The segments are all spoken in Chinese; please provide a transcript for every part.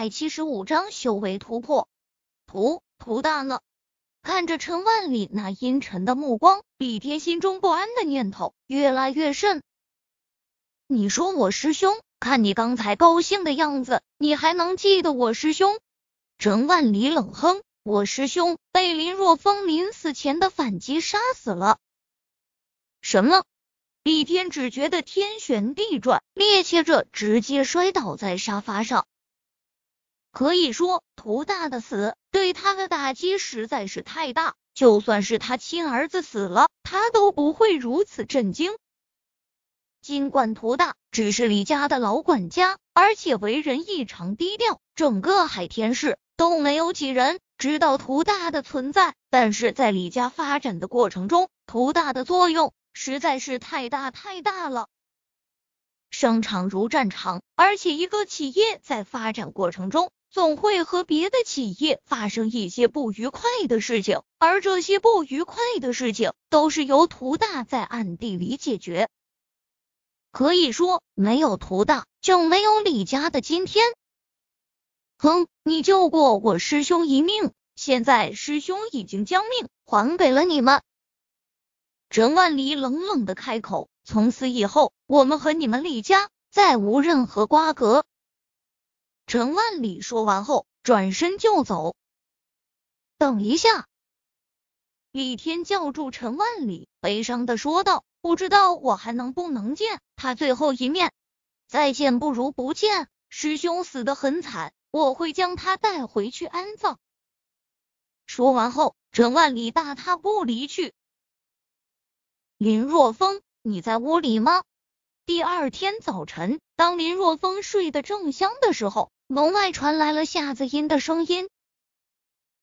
百七十五章修为突破，图图大了。看着陈万里那阴沉的目光，李天心中不安的念头越来越甚。你说我师兄，看你刚才高兴的样子，你还能记得我师兄？陈万里冷哼：“我师兄被林若风临死前的反击杀死了。”什么？李天只觉得天旋地转，趔趄着直接摔倒在沙发上。可以说，涂大的死对他的打击实在是太大，就算是他亲儿子死了，他都不会如此震惊。尽管涂大只是李家的老管家，而且为人异常低调，整个海天市都没有几人知道涂大的存在。但是在李家发展的过程中，涂大的作用实在是太大太大了。商场如战场，而且一个企业在发展过程中，总会和别的企业发生一些不愉快的事情，而这些不愉快的事情都是由涂大在暗地里解决。可以说，没有涂大，就没有李家的今天。哼，你救过我师兄一命，现在师兄已经将命还给了你们。陈万里冷冷的开口：“从此以后，我们和你们李家再无任何瓜葛。”陈万里说完后，转身就走。等一下，李天叫住陈万里，悲伤的说道。不知道我还能不能见他最后一面？再见不如不见。师兄死得很惨，我会将他带回去安葬。说完后，陈万里大踏步离去。林若风，你在屋里吗？第二天早晨，当林若风睡得正香的时候，门外传来了夏子音的声音。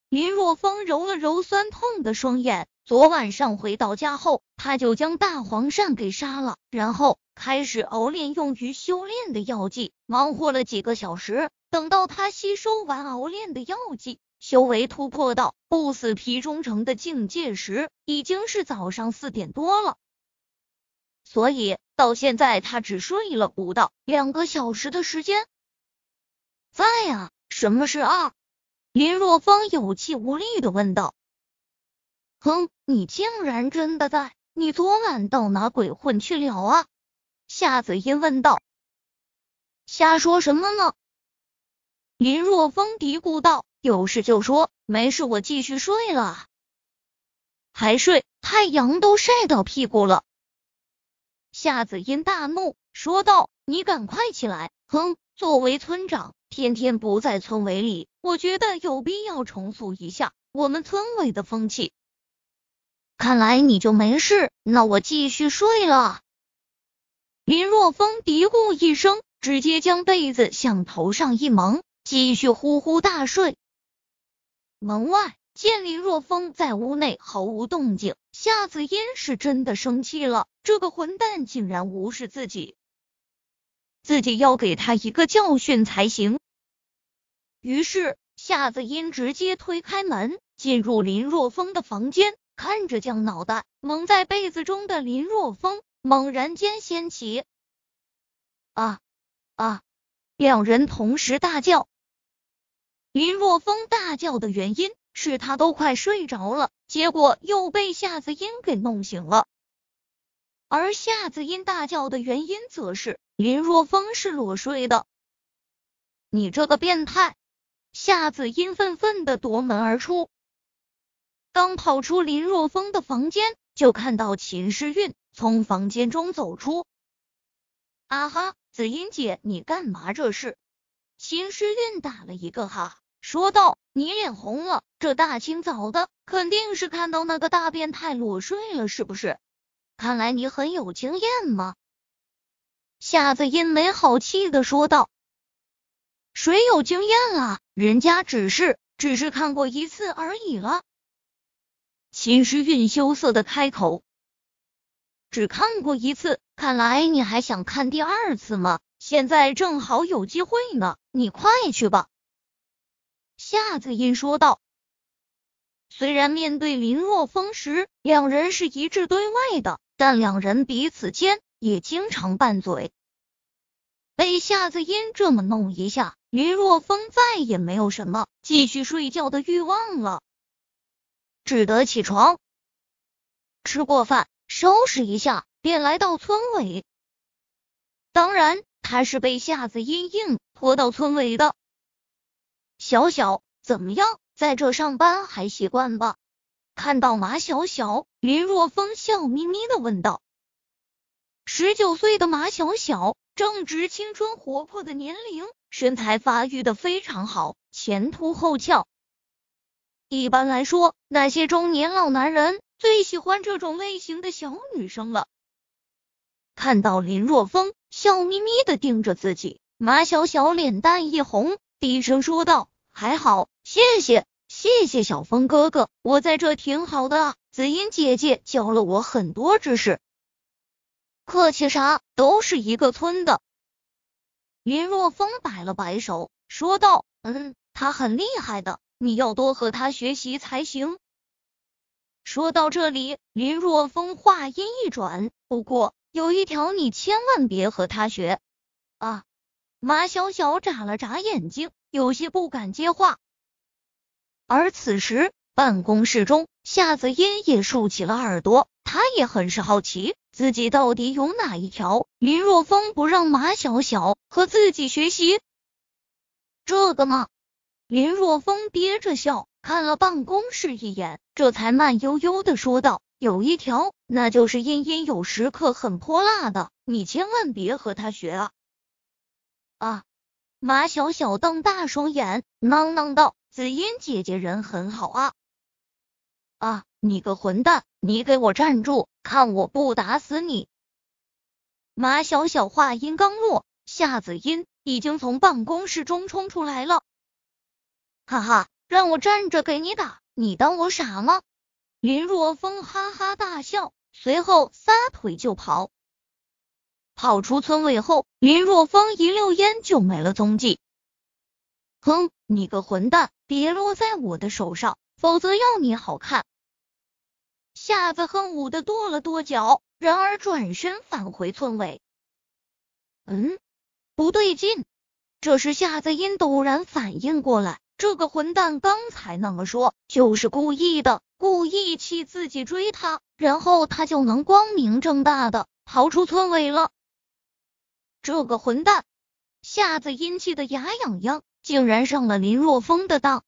林若风揉了揉酸痛的双眼。昨晚上回到家后，他就将大黄鳝给杀了，然后开始熬炼用于修炼的药剂。忙活了几个小时，等到他吸收完熬炼的药剂，修为突破到不死皮中成的境界时，已经是早上四点多了。所以到现在他只睡了不到两个小时的时间。在啊，什么事啊？林若风有气无力的问道。哼，你竟然真的在！你昨晚到哪鬼混去了啊？夏子音问道。瞎说什么呢？林若风嘀咕道。有事就说，没事我继续睡了。还睡？太阳都晒到屁股了。夏子音大怒，说道：“你赶快起来！哼，作为村长，天天不在村委里，我觉得有必要重塑一下我们村委的风气。”看来你就没事，那我继续睡了。林若风嘀咕一声，直接将被子向头上一蒙，继续呼呼大睡。门外见林若风在屋内毫无动静，夏子音是真的生气了，这个混蛋竟然无视自己，自己要给他一个教训才行。于是夏子音直接推开门，进入林若风的房间。看着将脑袋蒙在被子中的林若风，猛然间掀起，啊啊！两人同时大叫。林若风大叫的原因是他都快睡着了，结果又被夏子音给弄醒了。而夏子音大叫的原因则是林若风是裸睡的。你这个变态！夏子音愤愤的夺门而出。刚跑出林若风的房间，就看到秦诗韵从房间中走出。啊哈，紫音姐，你干嘛这是？秦诗韵打了一个哈，说道：“你脸红了，这大清早的，肯定是看到那个大变态裸睡了，是不是？看来你很有经验嘛。”夏子音没好气的说道：“谁有经验啊？人家只是只是看过一次而已了。”秦时运羞涩的开口：“只看过一次，看来你还想看第二次吗？现在正好有机会呢，你快去吧。”夏子音说道。虽然面对林若风时，两人是一致对外的，但两人彼此间也经常拌嘴。被夏子音这么弄一下，林若风再也没有什么继续睡觉的欲望了，只得起床，吃过饭，收拾一下，便来到村委。当然，他是被夏子茵硬拖到村委的。小小怎么样，在这上班还习惯吧？看到马小小，林若风笑眯眯的问道。十九岁的马小小正值青春活泼的年龄，身材发育的非常好，前凸后翘。一般来说，那些中年老男人最喜欢这种类型的小女生了。看到林若风笑眯眯的盯着自己，马小小脸蛋一红，低声说道：“还好，谢谢，谢谢小风哥哥，我在这挺好的。紫茵姐姐教了我很多知识。”客气啥，都是一个村的。林若风摆了摆手，说道：“嗯，他很厉害的，你要多和他学习才行。”说到这里，林若风话音一转：“不过有一条，你千万别和他学啊！”马小小眨了眨眼睛，有些不敢接话。而此时，办公室中，夏子音也竖起了耳朵，他也很是好奇。自己到底有哪一条？林若风不让马小小和自己学习，这个吗？林若风憋着笑，看了办公室一眼，这才慢悠悠的说道：“有一条，那就是茵茵有时刻很泼辣的，你千万别和她学啊！”啊！马小小瞪大双眼，囔囔道：“紫茵姐姐人很好啊！”啊！你个混蛋，你给我站住！看我不打死你！马小小话音刚落，夏子音已经从办公室中冲出来了。哈哈，让我站着给你打，你当我傻吗？林若风哈哈大笑，随后撒腿就跑。跑出村委后，林若风一溜烟就没了踪迹。哼，你个混蛋，别落在我的手上，否则要你好看！夏子恨武的跺了跺脚，然而转身返回村尾。嗯，不对劲。这时夏子音陡然反应过来，这个混蛋刚才那么说，就是故意的，故意气自己追他，然后他就能光明正大的逃出村尾了。这个混蛋，夏子音气得牙痒痒，竟然上了林若风的当。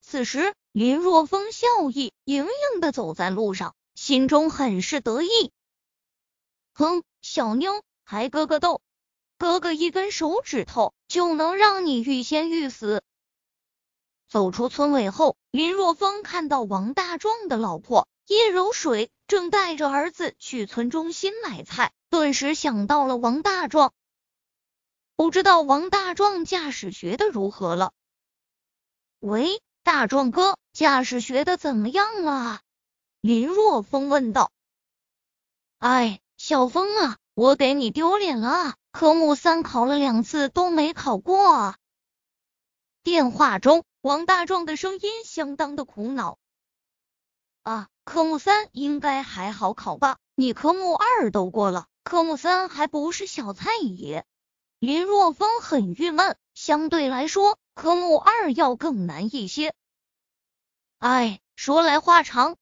此时。林若风笑意盈盈的走在路上，心中很是得意。哼，小妞，还哥哥斗？哥哥一根手指头就能让你欲仙欲死。走出村委后，林若风看到王大壮的老婆叶柔水正带着儿子去村中心买菜，顿时想到了王大壮。不知道王大壮驾驶学的如何了？喂？大壮哥，驾驶学的怎么样了？林若风问道。哎，小风啊，我给你丢脸了，科目三考了两次都没考过！电话中，王大壮的声音相当的苦恼。啊，科目三应该还好考吧？你科目二都过了，科目三还不是小菜一碟？林若风很郁闷，相对来说，科目二要更难一些。哎，说来话长，